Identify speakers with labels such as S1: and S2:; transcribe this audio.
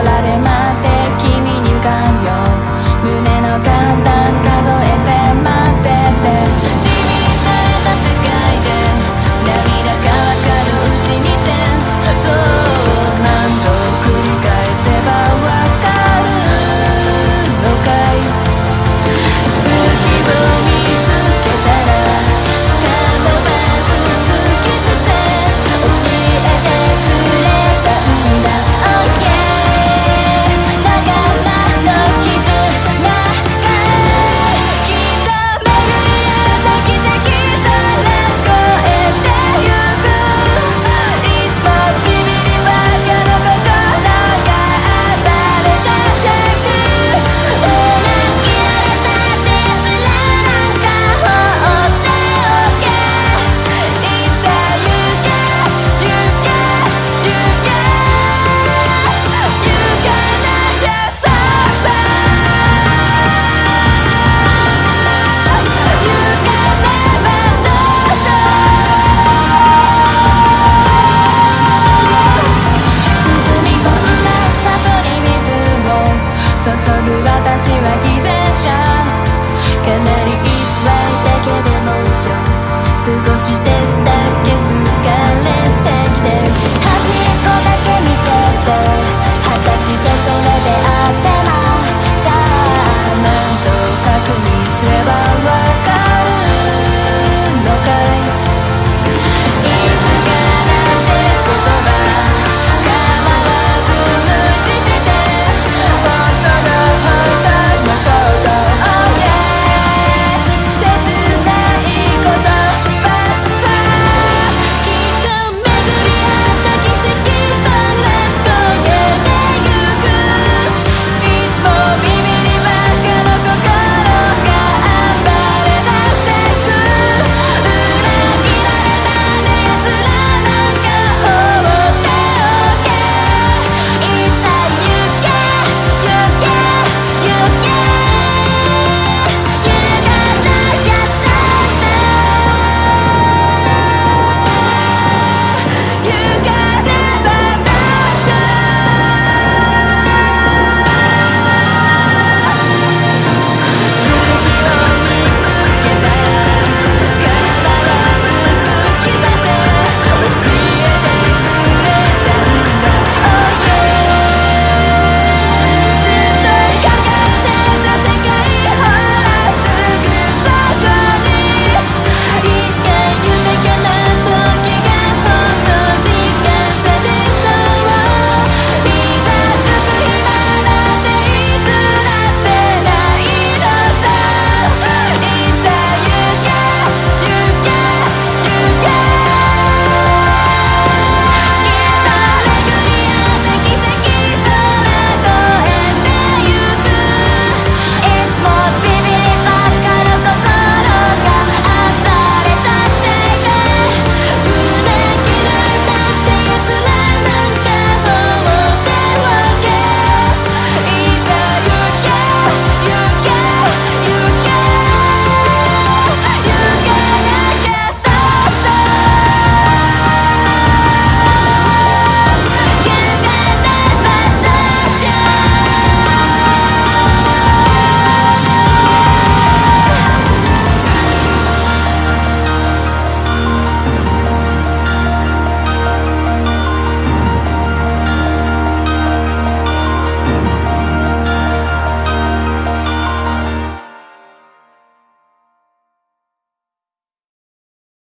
S1: volaré más. 私は偽善者。かなり偽りだけでも少し少しでだけ疲れ。